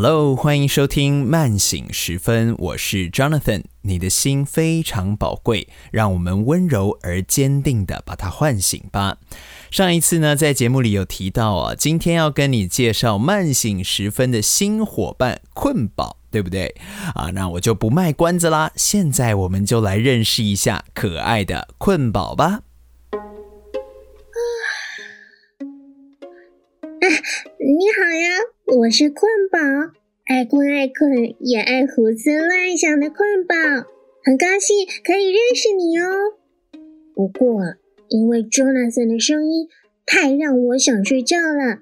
Hello，欢迎收听慢醒时分，我是 Jonathan。你的心非常宝贵，让我们温柔而坚定的把它唤醒吧。上一次呢，在节目里有提到啊，今天要跟你介绍慢醒时分的新伙伴困宝，对不对？啊，那我就不卖关子啦，现在我们就来认识一下可爱的困宝吧。你好呀，我是困宝，爱困爱困也爱胡思乱想的困宝，很高兴可以认识你哦。不过，因为 Jonathan 的声音太让我想睡觉了，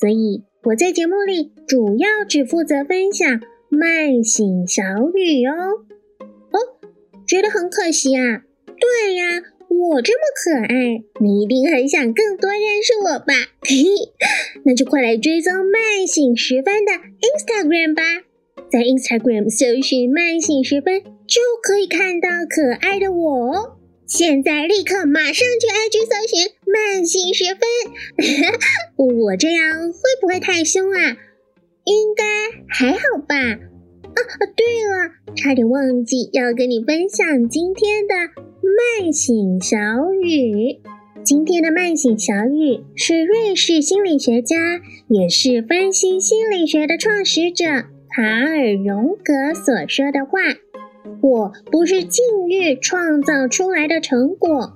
所以我在节目里主要只负责分享慢醒小语哦。哦，觉得很可惜啊？对呀。我这么可爱，你一定很想更多认识我吧？嘿嘿，那就快来追踪慢醒时分的 Instagram 吧，在 Instagram 搜寻慢醒时分就可以看到可爱的我哦。现在立刻马上去 IG 搜寻慢醒时分，我这样会不会太凶啊？应该还好吧？啊啊，对了，差点忘记要跟你分享今天的。慢醒小语，今天的慢醒小语是瑞士心理学家，也是分析心理学的创始者卡尔荣格所说的话。我不是境遇创造出来的成果，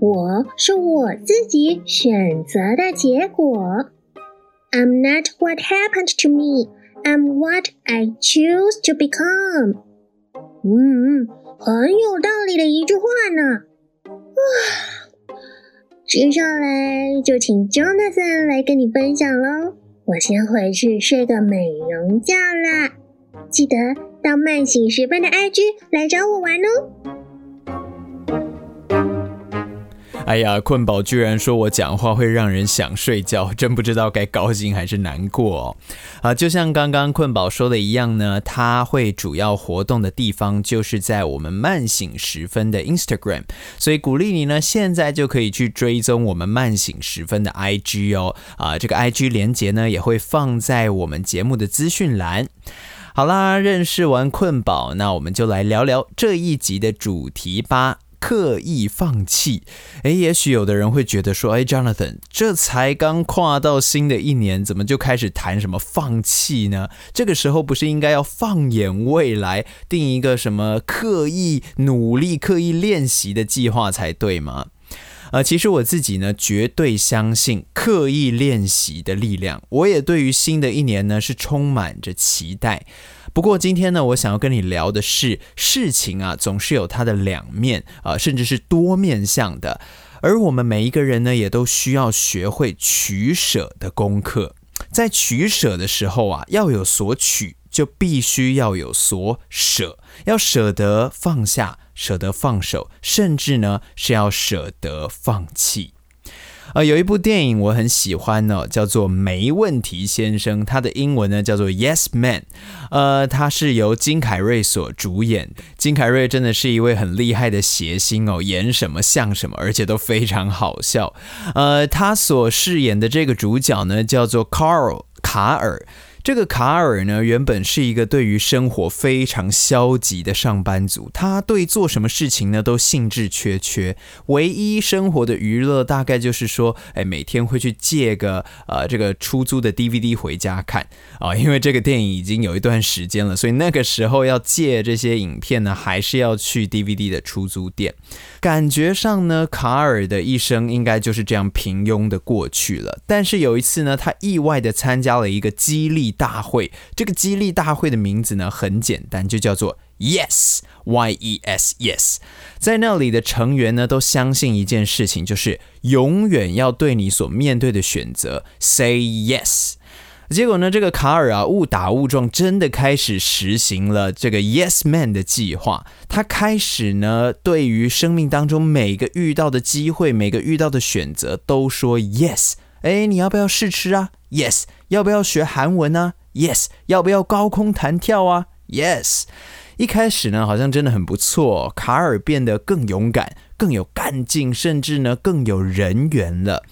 我是我自己选择的结果。I'm not what happened to me. I'm what I choose to become. 嗯。很有道理的一句话呢。哇，接下来就请 Jonathan 来跟你分享喽。我先回去睡个美容觉啦，记得到慢醒时分的 IG 来找我玩哦。哎呀，困宝居然说我讲话会让人想睡觉，真不知道该高兴还是难过啊！就像刚刚困宝说的一样呢，他会主要活动的地方就是在我们慢醒时分的 Instagram，所以鼓励你呢，现在就可以去追踪我们慢醒时分的 IG 哦。啊，这个 IG 连接呢也会放在我们节目的资讯栏。好啦，认识完困宝，那我们就来聊聊这一集的主题吧。刻意放弃，诶，也许有的人会觉得说，哎，Jonathan，这才刚跨到新的一年，怎么就开始谈什么放弃呢？这个时候不是应该要放眼未来，定一个什么刻意努力、刻意练习的计划才对吗？呃，其实我自己呢，绝对相信刻意练习的力量。我也对于新的一年呢，是充满着期待。不过今天呢，我想要跟你聊的是，事情啊，总是有它的两面啊，甚至是多面向的。而我们每一个人呢，也都需要学会取舍的功课。在取舍的时候啊，要有所取，就必须要有所舍，要舍得放下。舍得放手，甚至呢是要舍得放弃。呃，有一部电影我很喜欢呢，叫做《没问题先生》，它的英文呢叫做《Yes Man》。呃，它是由金凯瑞所主演。金凯瑞真的是一位很厉害的谐星哦，演什么像什么，而且都非常好笑。呃，他所饰演的这个主角呢叫做 Carl 卡尔。这个卡尔呢，原本是一个对于生活非常消极的上班族，他对做什么事情呢都兴致缺缺，唯一生活的娱乐大概就是说，哎，每天会去借个呃这个出租的 DVD 回家看啊，因为这个电影已经有一段时间了，所以那个时候要借这些影片呢，还是要去 DVD 的出租店。感觉上呢，卡尔的一生应该就是这样平庸的过去了。但是有一次呢，他意外的参加了一个激励大会。这个激励大会的名字呢很简单，就叫做 Yes，Y E S Yes。在那里的成员呢都相信一件事情，就是永远要对你所面对的选择 Say Yes。结果呢，这个卡尔啊，误打误撞，真的开始实行了这个 Yes Man 的计划。他开始呢，对于生命当中每个遇到的机会、每个遇到的选择，都说 Yes。哎，你要不要试吃啊？Yes。要不要学韩文呢？Yes。要不要高空弹跳啊？Yes。一开始呢，好像真的很不错，卡尔变得更勇敢、更有干劲，甚至呢更有人缘了。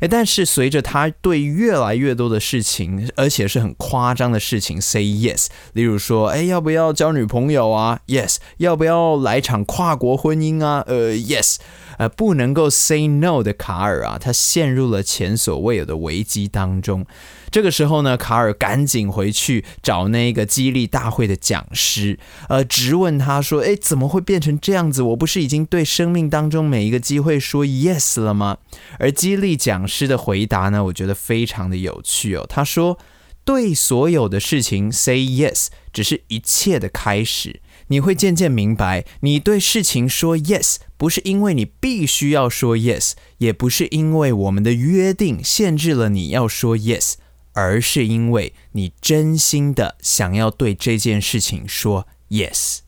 诶，但是随着他对越来越多的事情，而且是很夸张的事情，say yes，例如说，诶，要不要交女朋友啊？yes，要不要来场跨国婚姻啊？呃，yes，呃，不能够 say no 的卡尔啊，他陷入了前所未有的危机当中。这个时候呢，卡尔赶紧回去找那个激励大会的讲师，呃，质问他说：“诶，怎么会变成这样子？我不是已经对生命当中每一个机会说 yes 了吗？”而激励讲师的回答呢，我觉得非常的有趣哦。他说：“对所有的事情 say yes，只是一切的开始。你会渐渐明白，你对事情说 yes，不是因为你必须要说 yes，也不是因为我们的约定限制了你要说 yes。”而是因为你真心的想要对这件事情说 yes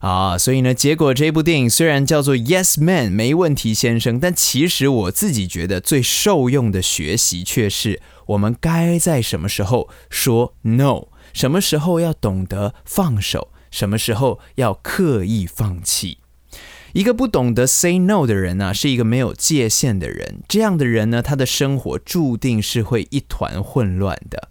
啊，所以呢，结果这部电影虽然叫做 Yes Man 没问题先生，但其实我自己觉得最受用的学习却是我们该在什么时候说 no，什么时候要懂得放手，什么时候要刻意放弃。一个不懂得 say no 的人呢，是一个没有界限的人。这样的人呢，他的生活注定是会一团混乱的。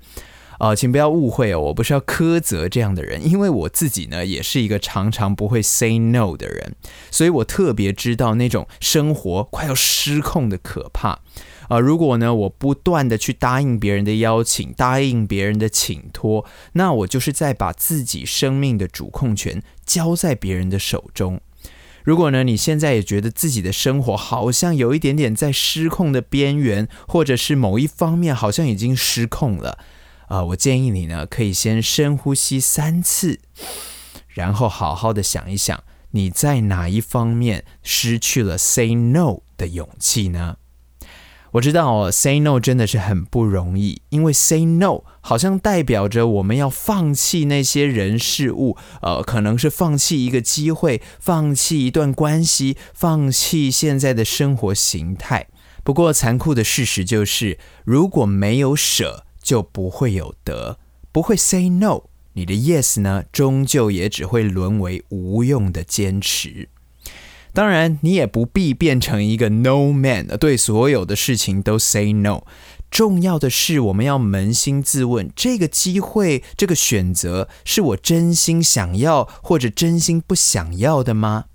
啊，请不要误会哦，我不是要苛责这样的人，因为我自己呢，也是一个常常不会 say no 的人，所以我特别知道那种生活快要失控的可怕。啊，如果呢，我不断的去答应别人的邀请，答应别人的请托，那我就是在把自己生命的主控权交在别人的手中。如果呢，你现在也觉得自己的生活好像有一点点在失控的边缘，或者是某一方面好像已经失控了，啊，我建议你呢，可以先深呼吸三次，然后好好的想一想，你在哪一方面失去了 say no 的勇气呢？我知道哦，say no 真的是很不容易，因为 say no 好像代表着我们要放弃那些人事物，呃，可能是放弃一个机会，放弃一段关系，放弃现在的生活形态。不过残酷的事实就是，如果没有舍，就不会有得，不会 say no，你的 yes 呢，终究也只会沦为无用的坚持。当然，你也不必变成一个 no man，对所有的事情都 say no。重要的是，我们要扪心自问：这个机会、这个选择，是我真心想要或者真心不想要的吗？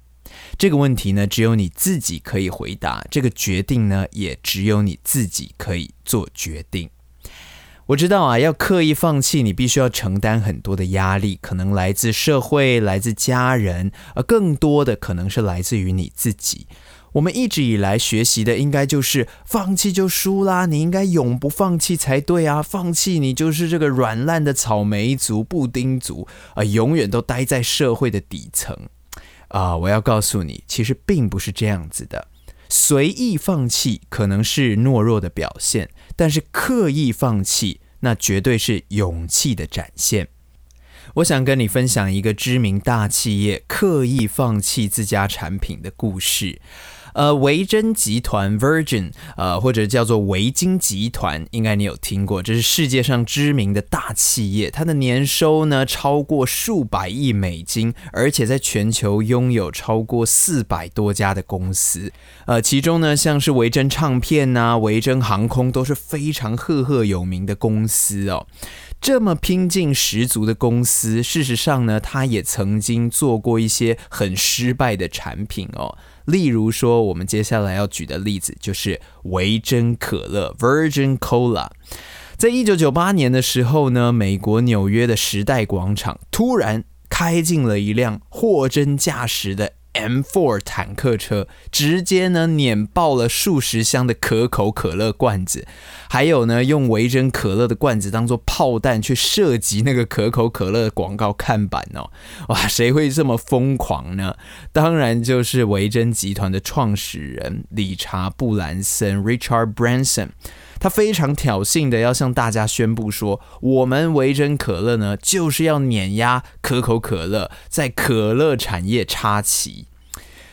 这个问题呢，只有你自己可以回答。这个决定呢，也只有你自己可以做决定。我知道啊，要刻意放弃，你必须要承担很多的压力，可能来自社会，来自家人，而更多的可能是来自于你自己。我们一直以来学习的，应该就是放弃就输啦，你应该永不放弃才对啊！放弃你就是这个软烂的草莓族、布丁族啊，永远都待在社会的底层啊！我要告诉你，其实并不是这样子的。随意放弃可能是懦弱的表现，但是刻意放弃那绝对是勇气的展现。我想跟你分享一个知名大企业刻意放弃自家产品的故事。呃，维珍集团 （Virgin） 呃，或者叫做维京集团，应该你有听过，这是世界上知名的大企业，它的年收呢超过数百亿美金，而且在全球拥有超过四百多家的公司。呃，其中呢，像是维珍唱片呐、维珍航空都是非常赫赫有名的公司哦。这么拼劲十足的公司，事实上呢，它也曾经做过一些很失败的产品哦。例如说，我们接下来要举的例子就是维珍可乐 （Virgin Cola）。在一九九八年的时候呢，美国纽约的时代广场突然开进了一辆货真价实的。M4 坦克车直接呢碾爆了数十箱的可口可乐罐子，还有呢用维珍可乐的罐子当做炮弹去射击那个可口可乐的广告看板哦！哇，谁会这么疯狂呢？当然就是维珍集团的创始人理查布兰森 （Richard Branson）。他非常挑衅的要向大家宣布说：“我们维珍可乐呢，就是要碾压可口可乐，在可乐产业插旗。”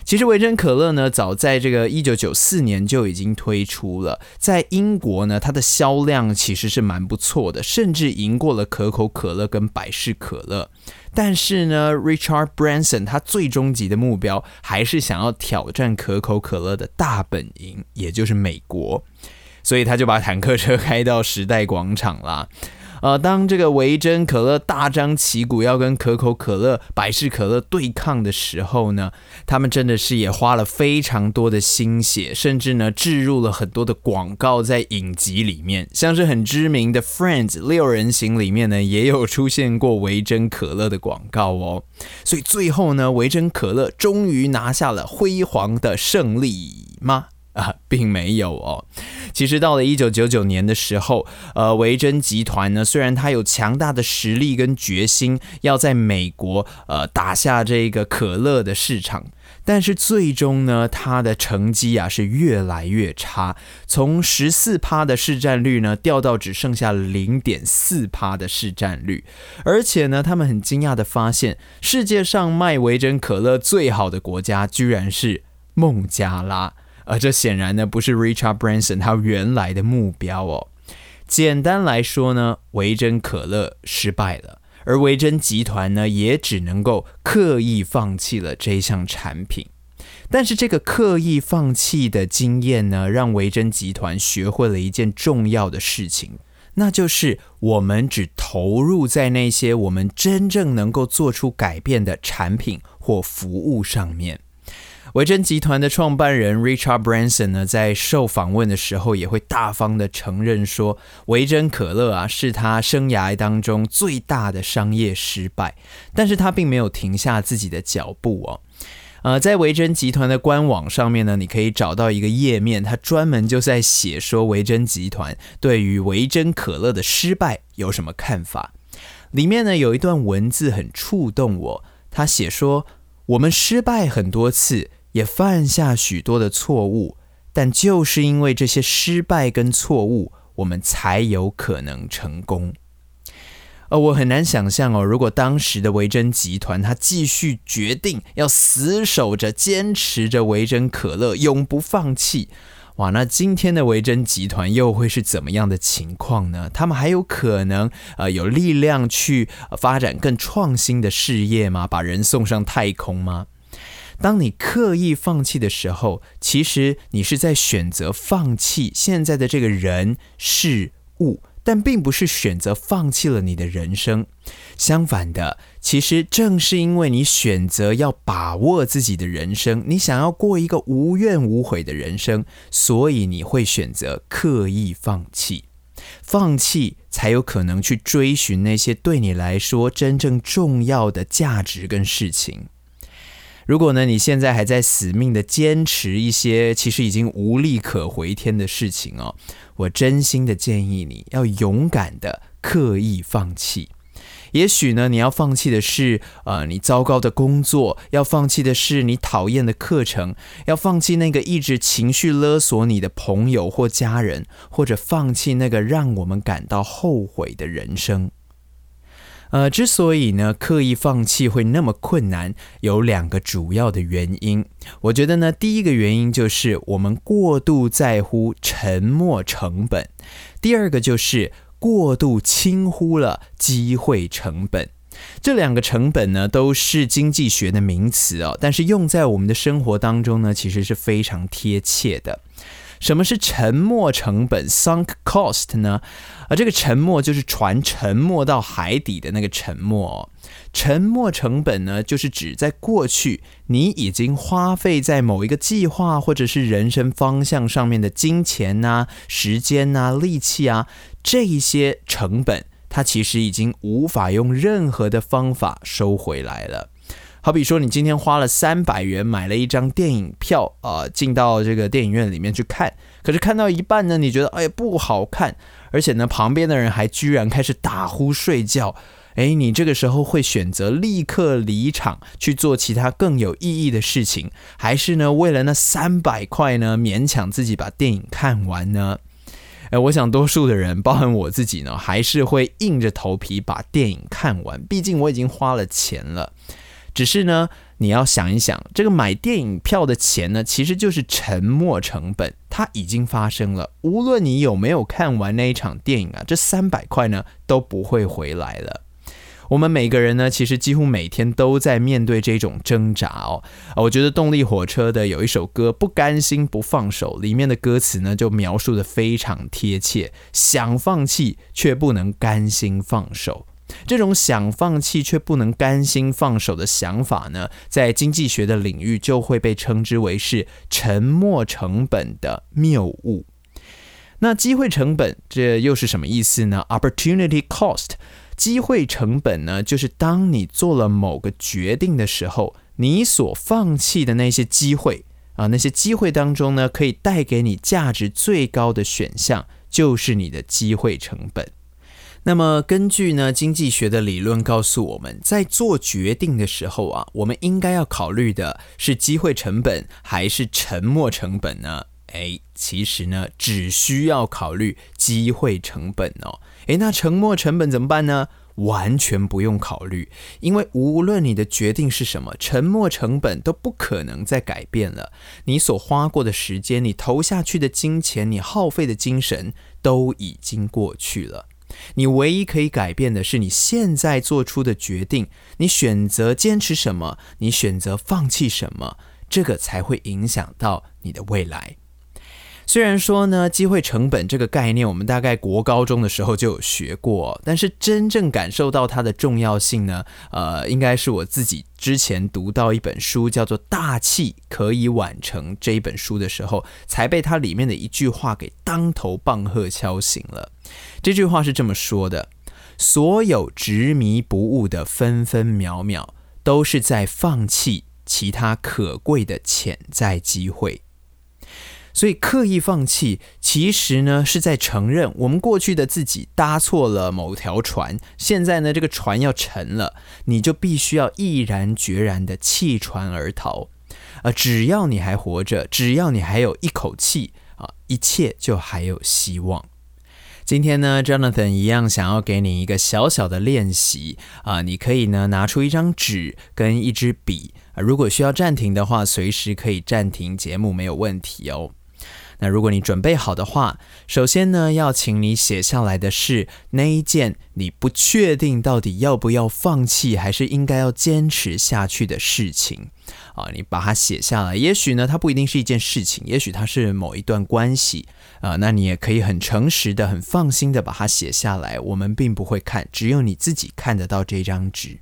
其实维珍可乐呢，早在这个一九九四年就已经推出了，在英国呢，它的销量其实是蛮不错的，甚至赢过了可口可乐跟百事可乐。但是呢，Richard Branson 他最终极的目标还是想要挑战可口可乐的大本营，也就是美国。所以他就把坦克车开到时代广场啦。呃，当这个维珍可乐大张旗鼓要跟可口可乐、百事可乐对抗的时候呢，他们真的是也花了非常多的心血，甚至呢置入了很多的广告在影集里面，像是很知名的《Friends》六人行里面呢也有出现过维珍可乐的广告哦。所以最后呢，维珍可乐终于拿下了辉煌的胜利吗？啊，并没有哦。其实到了一九九九年的时候，呃，维珍集团呢，虽然它有强大的实力跟决心，要在美国呃打下这个可乐的市场，但是最终呢，它的成绩啊是越来越差，从十四趴的市占率呢掉到只剩下零点四趴的市占率，而且呢，他们很惊讶的发现，世界上卖维珍可乐最好的国家居然是孟加拉。而这显然呢不是 Richard Branson 他原来的目标哦。简单来说呢，维珍可乐失败了，而维珍集团呢也只能够刻意放弃了这一项产品。但是这个刻意放弃的经验呢，让维珍集团学会了一件重要的事情，那就是我们只投入在那些我们真正能够做出改变的产品或服务上面。维珍集团的创办人 Richard Branson 呢，在受访问的时候也会大方的承认说，维珍可乐啊是他生涯当中最大的商业失败。但是他并没有停下自己的脚步哦。呃，在维珍集团的官网上面呢，你可以找到一个页面，它专门就在写说维珍集团对于维珍可乐的失败有什么看法。里面呢有一段文字很触动我，他写说我们失败很多次。也犯下许多的错误，但就是因为这些失败跟错误，我们才有可能成功。呃，我很难想象哦，如果当时的维珍集团他继续决定要死守着、坚持着维珍可乐，永不放弃，哇，那今天的维珍集团又会是怎么样的情况呢？他们还有可能呃有力量去发展更创新的事业吗？把人送上太空吗？当你刻意放弃的时候，其实你是在选择放弃现在的这个人事物，但并不是选择放弃了你的人生。相反的，其实正是因为你选择要把握自己的人生，你想要过一个无怨无悔的人生，所以你会选择刻意放弃。放弃才有可能去追寻那些对你来说真正重要的价值跟事情。如果呢，你现在还在死命的坚持一些其实已经无力可回天的事情哦，我真心的建议你要勇敢的刻意放弃。也许呢，你要放弃的是呃你糟糕的工作，要放弃的是你讨厌的课程，要放弃那个一直情绪勒索你的朋友或家人，或者放弃那个让我们感到后悔的人生。呃，之所以呢刻意放弃会那么困难，有两个主要的原因。我觉得呢，第一个原因就是我们过度在乎沉没成本；第二个就是过度轻忽了机会成本。这两个成本呢，都是经济学的名词哦，但是用在我们的生活当中呢，其实是非常贴切的。什么是沉没成本 （sunk cost） 呢？而这个沉没就是船沉没到海底的那个沉没。沉没成本呢，就是指在过去你已经花费在某一个计划或者是人生方向上面的金钱呐、时间呐、力气啊，这一些成本，它其实已经无法用任何的方法收回来了。好比说，你今天花了三百元买了一张电影票，啊，进到这个电影院里面去看，可是看到一半呢，你觉得哎不好看，而且呢，旁边的人还居然开始打呼睡觉，哎，你这个时候会选择立刻离场去做其他更有意义的事情，还是呢，为了那三百块呢，勉强自己把电影看完呢？哎，我想多数的人，包含我自己呢，还是会硬着头皮把电影看完，毕竟我已经花了钱了。只是呢，你要想一想，这个买电影票的钱呢，其实就是沉没成本，它已经发生了。无论你有没有看完那一场电影啊，这三百块呢都不会回来了。我们每个人呢，其实几乎每天都在面对这种挣扎哦。我觉得动力火车的有一首歌《不甘心不放手》，里面的歌词呢就描述的非常贴切，想放弃却不能甘心放手。这种想放弃却不能甘心放手的想法呢，在经济学的领域就会被称之为是沉没成本的谬误。那机会成本这又是什么意思呢？Opportunity cost，机会成本呢，就是当你做了某个决定的时候，你所放弃的那些机会啊，那些机会当中呢，可以带给你价值最高的选项，就是你的机会成本。那么，根据呢经济学的理论告诉我们，在做决定的时候啊，我们应该要考虑的是机会成本还是沉没成本呢？诶，其实呢，只需要考虑机会成本哦。诶，那沉没成本怎么办呢？完全不用考虑，因为无论你的决定是什么，沉没成本都不可能再改变了。你所花过的时间，你投下去的金钱，你耗费的精神，都已经过去了。你唯一可以改变的是你现在做出的决定，你选择坚持什么，你选择放弃什么，这个才会影响到你的未来。虽然说呢，机会成本这个概念，我们大概国高中的时候就有学过，但是真正感受到它的重要性呢，呃，应该是我自己之前读到一本书叫做《大器可以晚成》这一本书的时候，才被它里面的一句话给当头棒喝敲醒了。这句话是这么说的：所有执迷不悟的分分秒秒，都是在放弃其他可贵的潜在机会。所以，刻意放弃，其实呢是在承认我们过去的自己搭错了某条船，现在呢这个船要沉了，你就必须要毅然决然的弃船而逃。啊，只要你还活着，只要你还有一口气啊，一切就还有希望。今天呢，Jonathan 一样想要给你一个小小的练习啊，你可以呢拿出一张纸跟一支笔啊，如果需要暂停的话，随时可以暂停节目，没有问题哦。那如果你准备好的话，首先呢，要请你写下来的是那一件你不确定到底要不要放弃，还是应该要坚持下去的事情啊。你把它写下来，也许呢，它不一定是一件事情，也许它是某一段关系啊。那你也可以很诚实的、很放心的把它写下来。我们并不会看，只有你自己看得到这张纸。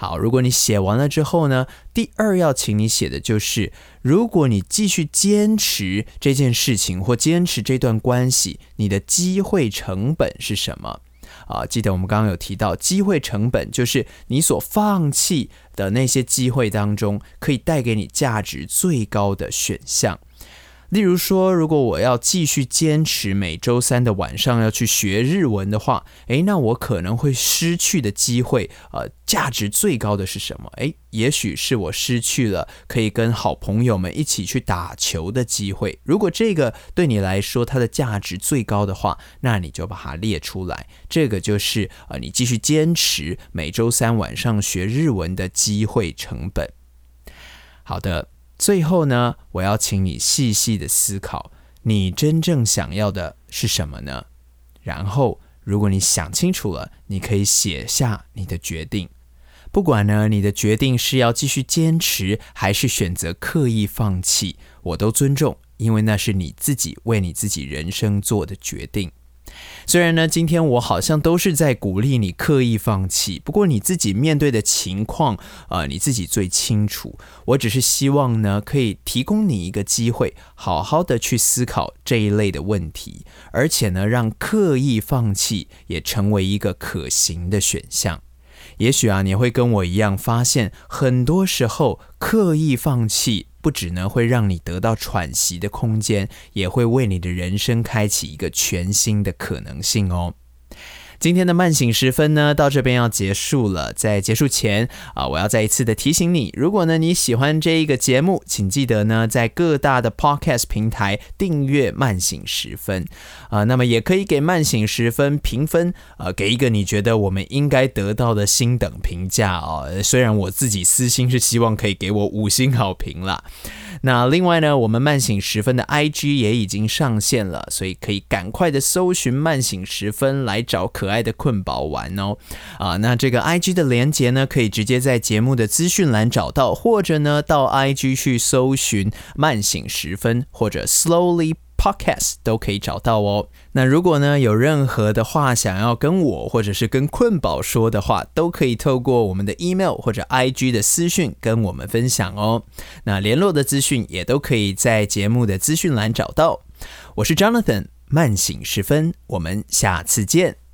好，如果你写完了之后呢，第二要请你写的就是，如果你继续坚持这件事情或坚持这段关系，你的机会成本是什么？啊，记得我们刚刚有提到，机会成本就是你所放弃的那些机会当中，可以带给你价值最高的选项。例如说，如果我要继续坚持每周三的晚上要去学日文的话，诶，那我可能会失去的机会，呃，价值最高的是什么？诶，也许是我失去了可以跟好朋友们一起去打球的机会。如果这个对你来说它的价值最高的话，那你就把它列出来。这个就是呃，你继续坚持每周三晚上学日文的机会成本。好的。最后呢，我要请你细细的思考，你真正想要的是什么呢？然后，如果你想清楚了，你可以写下你的决定。不管呢，你的决定是要继续坚持，还是选择刻意放弃，我都尊重，因为那是你自己为你自己人生做的决定。虽然呢，今天我好像都是在鼓励你刻意放弃，不过你自己面对的情况，呃，你自己最清楚。我只是希望呢，可以提供你一个机会，好好的去思考这一类的问题，而且呢，让刻意放弃也成为一个可行的选项。也许啊，你会跟我一样，发现很多时候刻意放弃。不只呢会让你得到喘息的空间，也会为你的人生开启一个全新的可能性哦。今天的慢醒时分呢，到这边要结束了。在结束前啊，我要再一次的提醒你，如果呢你喜欢这一个节目，请记得呢在各大的 podcast 平台订阅慢醒时分啊。那么也可以给慢醒时分评分啊，给一个你觉得我们应该得到的星等评价啊。虽然我自己私心是希望可以给我五星好评啦。那另外呢，我们慢醒时分的 IG 也已经上线了，所以可以赶快的搜寻慢醒时分来找可。可爱的困宝玩哦。啊，那这个 I G 的连接呢，可以直接在节目的资讯栏找到，或者呢到 I G 去搜寻“慢醒时分”或者 “Slowly”。Podcast 都可以找到哦。那如果呢有任何的话想要跟我或者是跟困宝说的话，都可以透过我们的 email 或者 IG 的私讯跟我们分享哦。那联络的资讯也都可以在节目的资讯栏找到。我是 Jonathan，慢醒时分，我们下次见。